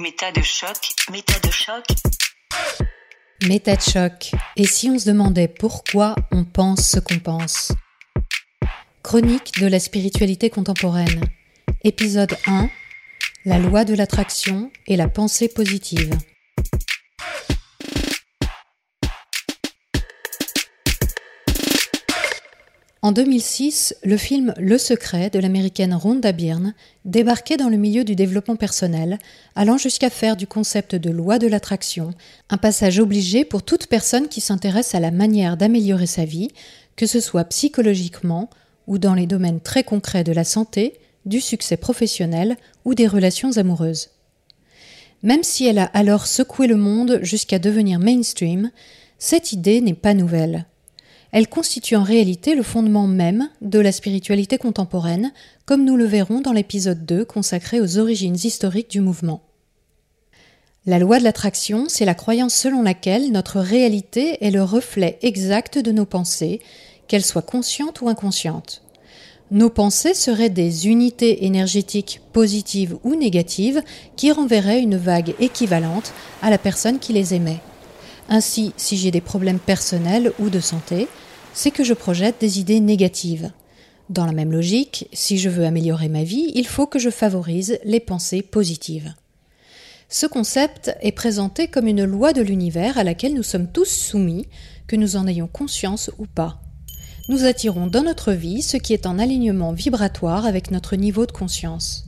Méta de choc, méta de choc. Méta de choc. Et si on se demandait pourquoi on pense ce qu'on pense? Chronique de la spiritualité contemporaine. Épisode 1. La loi de l'attraction et la pensée positive. En 2006, le film Le Secret de l'américaine Rhonda Byrne débarquait dans le milieu du développement personnel, allant jusqu'à faire du concept de loi de l'attraction un passage obligé pour toute personne qui s'intéresse à la manière d'améliorer sa vie, que ce soit psychologiquement ou dans les domaines très concrets de la santé, du succès professionnel ou des relations amoureuses. Même si elle a alors secoué le monde jusqu'à devenir mainstream, cette idée n'est pas nouvelle elle constitue en réalité le fondement même de la spiritualité contemporaine, comme nous le verrons dans l'épisode 2 consacré aux origines historiques du mouvement. La loi de l'attraction, c'est la croyance selon laquelle notre réalité est le reflet exact de nos pensées, qu'elles soient conscientes ou inconscientes. Nos pensées seraient des unités énergétiques positives ou négatives qui renverraient une vague équivalente à la personne qui les émet. Ainsi, si j'ai des problèmes personnels ou de santé, c'est que je projette des idées négatives. Dans la même logique, si je veux améliorer ma vie, il faut que je favorise les pensées positives. Ce concept est présenté comme une loi de l'univers à laquelle nous sommes tous soumis, que nous en ayons conscience ou pas. Nous attirons dans notre vie ce qui est en alignement vibratoire avec notre niveau de conscience.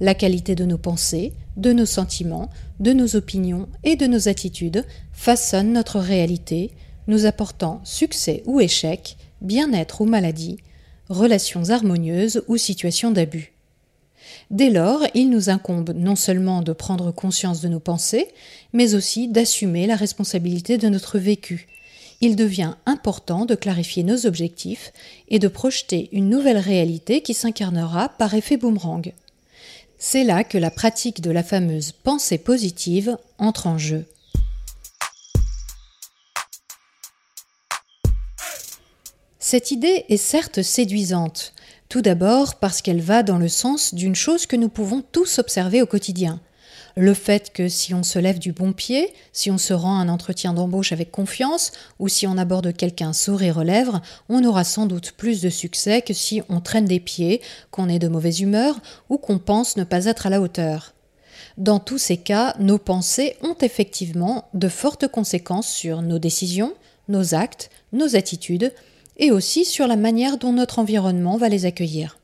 La qualité de nos pensées, de nos sentiments, de nos opinions et de nos attitudes façonnent notre réalité, nous apportant succès ou échec, bien-être ou maladie, relations harmonieuses ou situations d'abus. Dès lors, il nous incombe non seulement de prendre conscience de nos pensées, mais aussi d'assumer la responsabilité de notre vécu. Il devient important de clarifier nos objectifs et de projeter une nouvelle réalité qui s'incarnera par effet boomerang. C'est là que la pratique de la fameuse pensée positive entre en jeu. Cette idée est certes séduisante, tout d'abord parce qu'elle va dans le sens d'une chose que nous pouvons tous observer au quotidien, le fait que si on se lève du bon pied, si on se rend à un entretien d'embauche avec confiance, ou si on aborde quelqu'un sourire aux lèvres, on aura sans doute plus de succès que si on traîne des pieds, qu'on est de mauvaise humeur, ou qu'on pense ne pas être à la hauteur. Dans tous ces cas, nos pensées ont effectivement de fortes conséquences sur nos décisions, nos actes, nos attitudes, et aussi sur la manière dont notre environnement va les accueillir.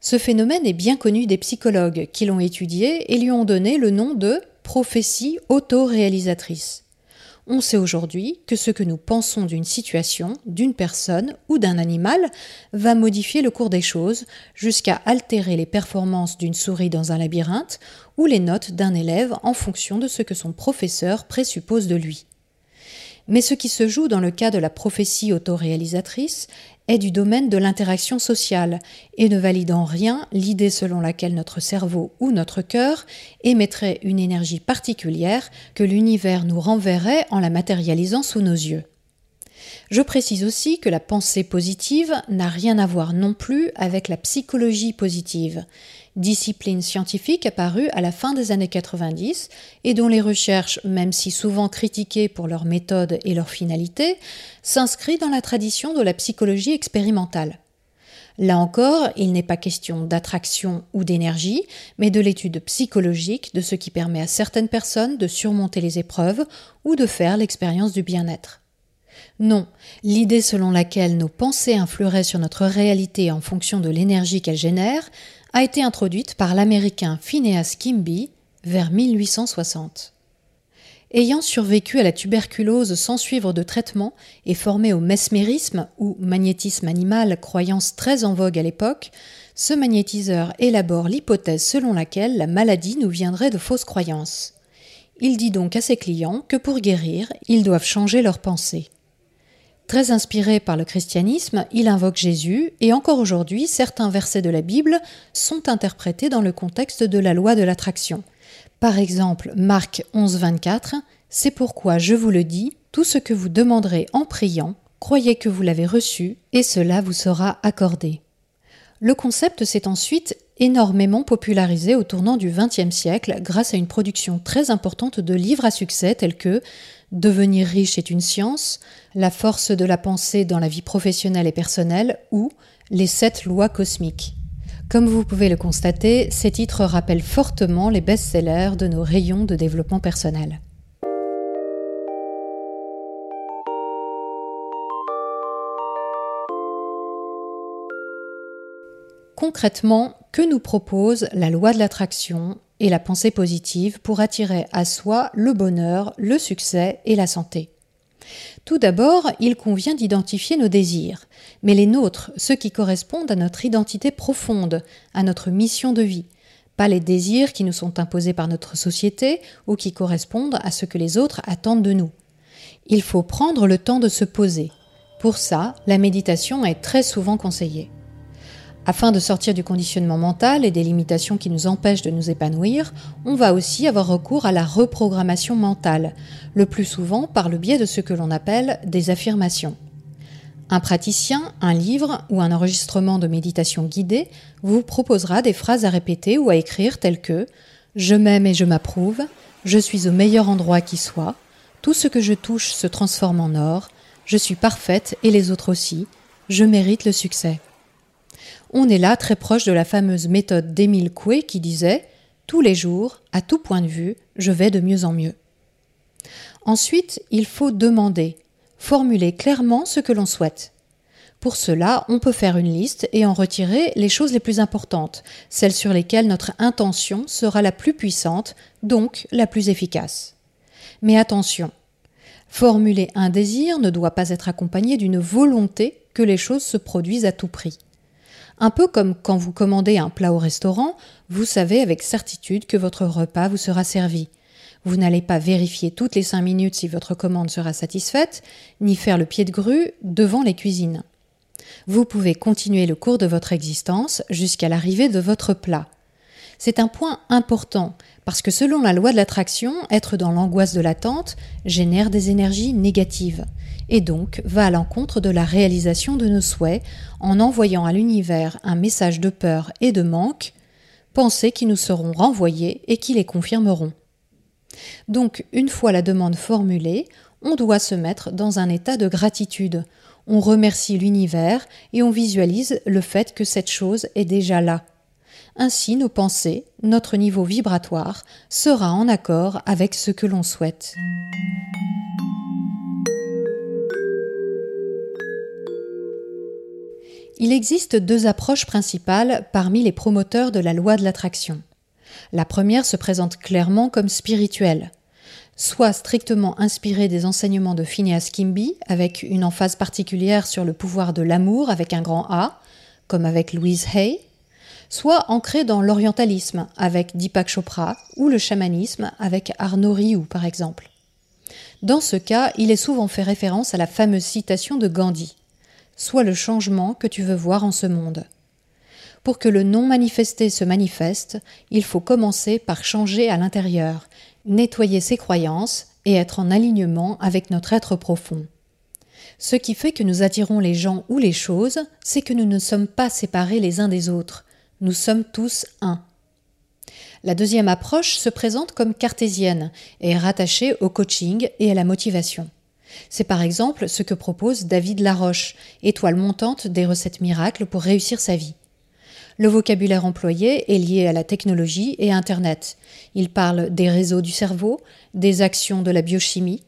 Ce phénomène est bien connu des psychologues qui l'ont étudié et lui ont donné le nom de prophétie autoréalisatrice. On sait aujourd'hui que ce que nous pensons d'une situation, d'une personne ou d'un animal va modifier le cours des choses jusqu'à altérer les performances d'une souris dans un labyrinthe ou les notes d'un élève en fonction de ce que son professeur présuppose de lui. Mais ce qui se joue dans le cas de la prophétie autoréalisatrice est du domaine de l'interaction sociale et ne valide en rien l'idée selon laquelle notre cerveau ou notre cœur émettrait une énergie particulière que l'univers nous renverrait en la matérialisant sous nos yeux. Je précise aussi que la pensée positive n'a rien à voir non plus avec la psychologie positive, discipline scientifique apparue à la fin des années 90 et dont les recherches, même si souvent critiquées pour leur méthode et leur finalité, s'inscrit dans la tradition de la psychologie expérimentale. Là encore, il n'est pas question d'attraction ou d'énergie, mais de l'étude psychologique de ce qui permet à certaines personnes de surmonter les épreuves ou de faire l'expérience du bien-être. Non, l'idée selon laquelle nos pensées influeraient sur notre réalité en fonction de l'énergie qu'elles génèrent a été introduite par l'américain Phineas Kimby vers 1860. Ayant survécu à la tuberculose sans suivre de traitement et formé au mesmérisme ou magnétisme animal, croyance très en vogue à l'époque, ce magnétiseur élabore l'hypothèse selon laquelle la maladie nous viendrait de fausses croyances. Il dit donc à ses clients que pour guérir, ils doivent changer leurs pensées. Très inspiré par le christianisme, il invoque Jésus, et encore aujourd'hui, certains versets de la Bible sont interprétés dans le contexte de la loi de l'attraction. Par exemple, Marc 11, 24, C'est pourquoi je vous le dis, tout ce que vous demanderez en priant, croyez que vous l'avez reçu, et cela vous sera accordé. Le concept s'est ensuite énormément popularisé au tournant du XXe siècle grâce à une production très importante de livres à succès tels que Devenir riche est une science, La force de la pensée dans la vie professionnelle et personnelle ou Les sept lois cosmiques. Comme vous pouvez le constater, ces titres rappellent fortement les best-sellers de nos rayons de développement personnel. Concrètement, que nous propose la loi de l'attraction et la pensée positive pour attirer à soi le bonheur, le succès et la santé tout d'abord, il convient d'identifier nos désirs, mais les nôtres, ceux qui correspondent à notre identité profonde, à notre mission de vie, pas les désirs qui nous sont imposés par notre société ou qui correspondent à ce que les autres attendent de nous. Il faut prendre le temps de se poser. Pour ça, la méditation est très souvent conseillée. Afin de sortir du conditionnement mental et des limitations qui nous empêchent de nous épanouir, on va aussi avoir recours à la reprogrammation mentale, le plus souvent par le biais de ce que l'on appelle des affirmations. Un praticien, un livre ou un enregistrement de méditation guidée vous proposera des phrases à répéter ou à écrire telles que Je m'aime et je m'approuve, je suis au meilleur endroit qui soit, tout ce que je touche se transforme en or, je suis parfaite et les autres aussi, je mérite le succès. On est là très proche de la fameuse méthode d'Émile Coué qui disait Tous les jours, à tout point de vue, je vais de mieux en mieux. Ensuite, il faut demander, formuler clairement ce que l'on souhaite. Pour cela, on peut faire une liste et en retirer les choses les plus importantes, celles sur lesquelles notre intention sera la plus puissante, donc la plus efficace. Mais attention, formuler un désir ne doit pas être accompagné d'une volonté que les choses se produisent à tout prix. Un peu comme quand vous commandez un plat au restaurant, vous savez avec certitude que votre repas vous sera servi. Vous n'allez pas vérifier toutes les cinq minutes si votre commande sera satisfaite, ni faire le pied de grue devant les cuisines. Vous pouvez continuer le cours de votre existence jusqu'à l'arrivée de votre plat. C'est un point important parce que selon la loi de l'attraction, être dans l'angoisse de l'attente génère des énergies négatives et donc va à l'encontre de la réalisation de nos souhaits en envoyant à l'univers un message de peur et de manque, pensées qui nous seront renvoyées et qui les confirmeront. Donc, une fois la demande formulée, on doit se mettre dans un état de gratitude. On remercie l'univers et on visualise le fait que cette chose est déjà là. Ainsi, nos pensées, notre niveau vibratoire, sera en accord avec ce que l'on souhaite. Il existe deux approches principales parmi les promoteurs de la loi de l'attraction. La première se présente clairement comme spirituelle, soit strictement inspirée des enseignements de Phineas Kimby, avec une emphase particulière sur le pouvoir de l'amour avec un grand A, comme avec Louise Hay, soit ancrée dans l'orientalisme avec Deepak Chopra ou le chamanisme avec Arnaud Rioux par exemple. Dans ce cas, il est souvent fait référence à la fameuse citation de Gandhi soit le changement que tu veux voir en ce monde. Pour que le non manifesté se manifeste, il faut commencer par changer à l'intérieur, nettoyer ses croyances et être en alignement avec notre être profond. Ce qui fait que nous attirons les gens ou les choses, c'est que nous ne sommes pas séparés les uns des autres, nous sommes tous un. La deuxième approche se présente comme cartésienne et rattachée au coaching et à la motivation. C'est par exemple ce que propose David Laroche, étoile montante des recettes miracles pour réussir sa vie. Le vocabulaire employé est lié à la technologie et Internet. Il parle des réseaux du cerveau, des actions de la biochimie,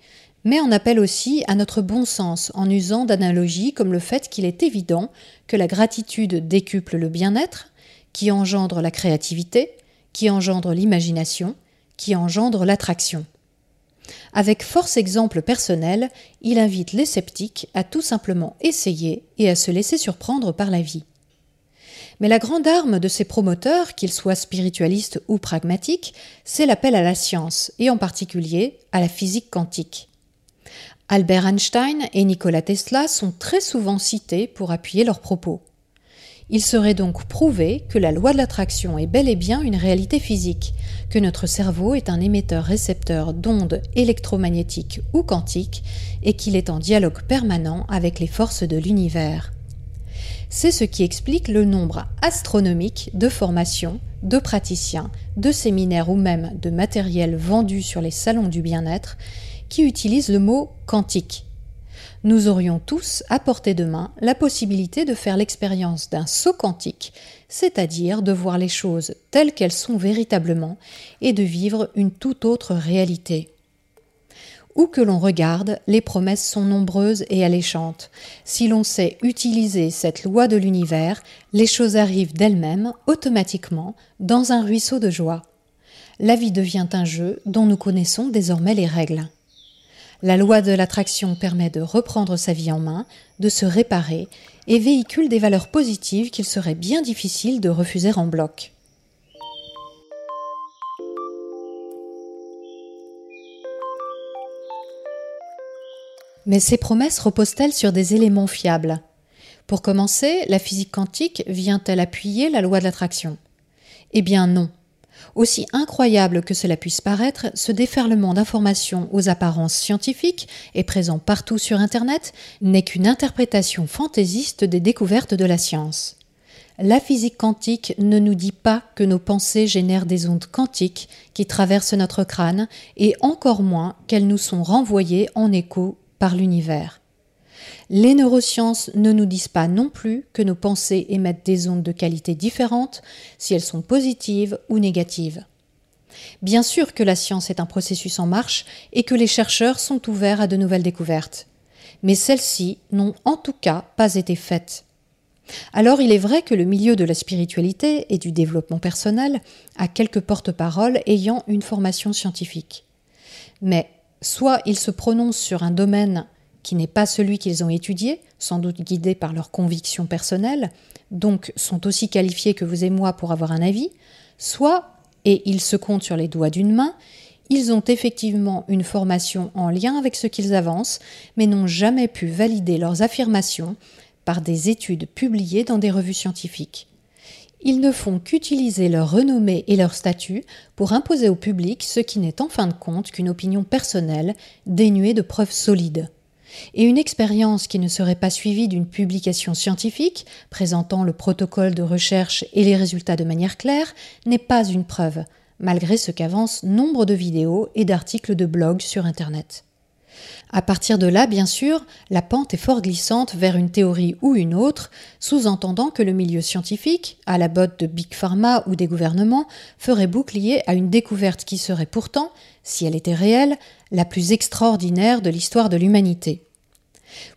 mais en appelle aussi à notre bon sens en usant d'analogies comme le fait qu'il est évident que la gratitude décuple le bien-être, qui engendre la créativité, qui engendre l'imagination, qui engendre l'attraction. Avec force exemple personnel, il invite les sceptiques à tout simplement essayer et à se laisser surprendre par la vie. Mais la grande arme de ces promoteurs, qu'ils soient spiritualistes ou pragmatiques, c'est l'appel à la science, et en particulier à la physique quantique. Albert Einstein et Nikola Tesla sont très souvent cités pour appuyer leurs propos. Il serait donc prouvé que la loi de l'attraction est bel et bien une réalité physique, que notre cerveau est un émetteur-récepteur d'ondes électromagnétiques ou quantiques et qu'il est en dialogue permanent avec les forces de l'univers. C'est ce qui explique le nombre astronomique de formations, de praticiens, de séminaires ou même de matériel vendus sur les salons du bien-être qui utilisent le mot quantique. Nous aurions tous à portée de main la possibilité de faire l'expérience d'un saut quantique, c'est-à-dire de voir les choses telles qu'elles sont véritablement et de vivre une toute autre réalité. Où que l'on regarde, les promesses sont nombreuses et alléchantes. Si l'on sait utiliser cette loi de l'univers, les choses arrivent d'elles-mêmes, automatiquement, dans un ruisseau de joie. La vie devient un jeu dont nous connaissons désormais les règles. La loi de l'attraction permet de reprendre sa vie en main, de se réparer et véhicule des valeurs positives qu'il serait bien difficile de refuser en bloc. Mais ces promesses reposent-elles sur des éléments fiables? Pour commencer, la physique quantique vient-elle appuyer la loi de l'attraction? Eh bien non. Aussi incroyable que cela puisse paraître, ce déferlement d'informations aux apparences scientifiques et présent partout sur Internet n'est qu'une interprétation fantaisiste des découvertes de la science. La physique quantique ne nous dit pas que nos pensées génèrent des ondes quantiques qui traversent notre crâne et encore moins qu'elles nous sont renvoyées en écho par l'univers. Les neurosciences ne nous disent pas non plus que nos pensées émettent des ondes de qualité différentes si elles sont positives ou négatives. Bien sûr que la science est un processus en marche et que les chercheurs sont ouverts à de nouvelles découvertes. Mais celles-ci n'ont en tout cas pas été faites. Alors il est vrai que le milieu de la spiritualité et du développement personnel a quelques porte-paroles ayant une formation scientifique. Mais soit ils se prononcent sur un domaine qui n'est pas celui qu'ils ont étudié, sans doute guidés par leurs convictions personnelles, donc sont aussi qualifiés que vous et moi pour avoir un avis, soit, et ils se comptent sur les doigts d'une main, ils ont effectivement une formation en lien avec ce qu'ils avancent, mais n'ont jamais pu valider leurs affirmations par des études publiées dans des revues scientifiques. Ils ne font qu'utiliser leur renommée et leur statut pour imposer au public ce qui n'est en fin de compte qu'une opinion personnelle dénuée de preuves solides. Et une expérience qui ne serait pas suivie d'une publication scientifique présentant le protocole de recherche et les résultats de manière claire n'est pas une preuve, malgré ce qu'avancent nombre de vidéos et d'articles de blog sur Internet. À partir de là, bien sûr, la pente est fort glissante vers une théorie ou une autre, sous-entendant que le milieu scientifique, à la botte de Big Pharma ou des gouvernements, ferait bouclier à une découverte qui serait pourtant, si elle était réelle, la plus extraordinaire de l'histoire de l'humanité.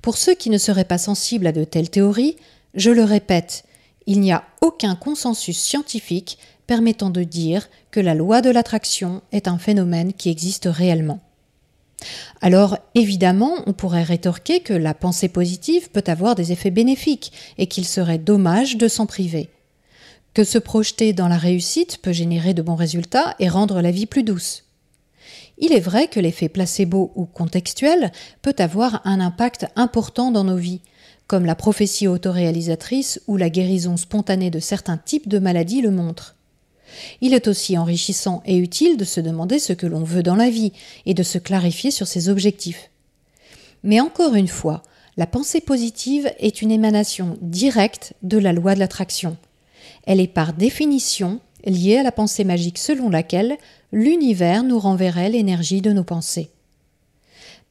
Pour ceux qui ne seraient pas sensibles à de telles théories, je le répète, il n'y a aucun consensus scientifique permettant de dire que la loi de l'attraction est un phénomène qui existe réellement. Alors évidemment, on pourrait rétorquer que la pensée positive peut avoir des effets bénéfiques et qu'il serait dommage de s'en priver. Que se projeter dans la réussite peut générer de bons résultats et rendre la vie plus douce. Il est vrai que l'effet placebo ou contextuel peut avoir un impact important dans nos vies, comme la prophétie autoréalisatrice ou la guérison spontanée de certains types de maladies le montrent. Il est aussi enrichissant et utile de se demander ce que l'on veut dans la vie et de se clarifier sur ses objectifs. Mais encore une fois, la pensée positive est une émanation directe de la loi de l'attraction. Elle est par définition liée à la pensée magique selon laquelle l'univers nous renverrait l'énergie de nos pensées.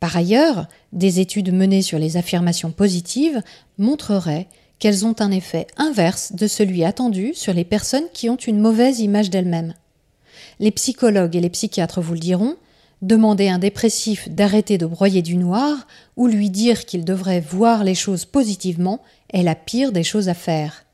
Par ailleurs, des études menées sur les affirmations positives montreraient qu'elles ont un effet inverse de celui attendu sur les personnes qui ont une mauvaise image d'elles-mêmes. Les psychologues et les psychiatres vous le diront, demander à un dépressif d'arrêter de broyer du noir ou lui dire qu'il devrait voir les choses positivement est la pire des choses à faire.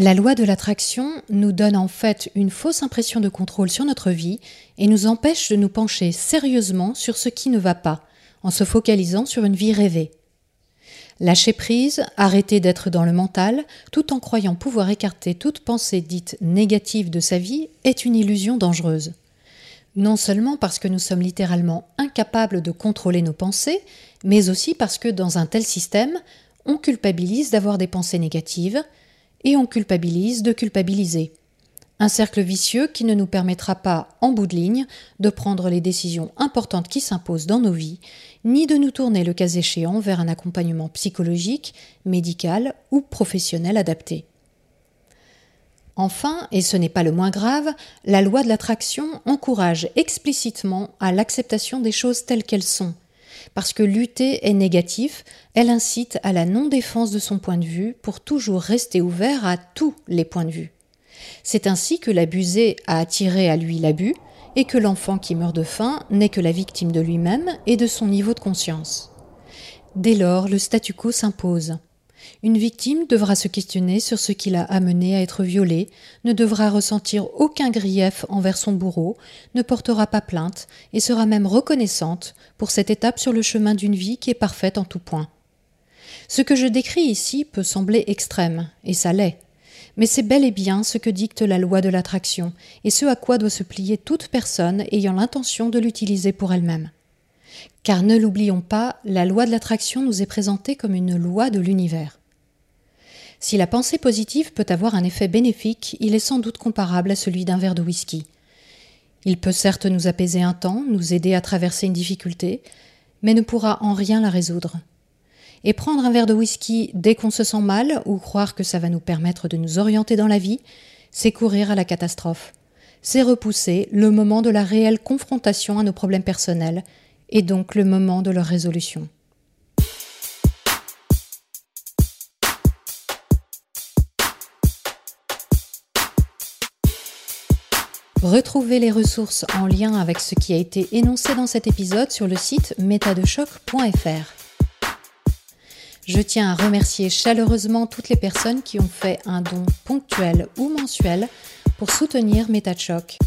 La loi de l'attraction nous donne en fait une fausse impression de contrôle sur notre vie et nous empêche de nous pencher sérieusement sur ce qui ne va pas, en se focalisant sur une vie rêvée. Lâcher prise, arrêter d'être dans le mental, tout en croyant pouvoir écarter toute pensée dite négative de sa vie, est une illusion dangereuse. Non seulement parce que nous sommes littéralement incapables de contrôler nos pensées, mais aussi parce que dans un tel système, on culpabilise d'avoir des pensées négatives, et on culpabilise de culpabiliser. Un cercle vicieux qui ne nous permettra pas, en bout de ligne, de prendre les décisions importantes qui s'imposent dans nos vies, ni de nous tourner le cas échéant vers un accompagnement psychologique, médical ou professionnel adapté. Enfin, et ce n'est pas le moins grave, la loi de l'attraction encourage explicitement à l'acceptation des choses telles qu'elles sont. Parce que lutter est négatif, elle incite à la non-défense de son point de vue pour toujours rester ouvert à tous les points de vue. C'est ainsi que l'abusé a attiré à lui l'abus, et que l'enfant qui meurt de faim n'est que la victime de lui-même et de son niveau de conscience. Dès lors, le statu quo s'impose. Une victime devra se questionner sur ce qui l'a amené à être violée, ne devra ressentir aucun grief envers son bourreau, ne portera pas plainte et sera même reconnaissante pour cette étape sur le chemin d'une vie qui est parfaite en tout point. Ce que je décris ici peut sembler extrême, et ça l'est. Mais c'est bel et bien ce que dicte la loi de l'attraction, et ce à quoi doit se plier toute personne ayant l'intention de l'utiliser pour elle-même. Car ne l'oublions pas, la loi de l'attraction nous est présentée comme une loi de l'univers. Si la pensée positive peut avoir un effet bénéfique, il est sans doute comparable à celui d'un verre de whisky. Il peut certes nous apaiser un temps, nous aider à traverser une difficulté, mais ne pourra en rien la résoudre. Et prendre un verre de whisky dès qu'on se sent mal ou croire que ça va nous permettre de nous orienter dans la vie, c'est courir à la catastrophe. C'est repousser le moment de la réelle confrontation à nos problèmes personnels et donc le moment de leur résolution. Retrouvez les ressources en lien avec ce qui a été énoncé dans cet épisode sur le site métadechoc.fr. Je tiens à remercier chaleureusement toutes les personnes qui ont fait un don ponctuel ou mensuel pour soutenir MetaChoc.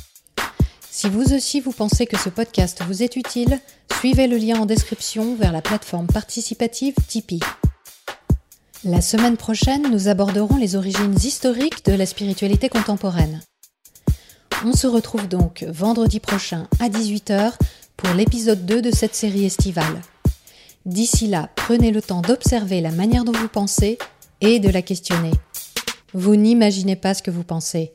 Si vous aussi vous pensez que ce podcast vous est utile, suivez le lien en description vers la plateforme participative Tipeee. La semaine prochaine, nous aborderons les origines historiques de la spiritualité contemporaine. On se retrouve donc vendredi prochain à 18h pour l'épisode 2 de cette série estivale. D'ici là, prenez le temps d'observer la manière dont vous pensez et de la questionner. Vous n'imaginez pas ce que vous pensez.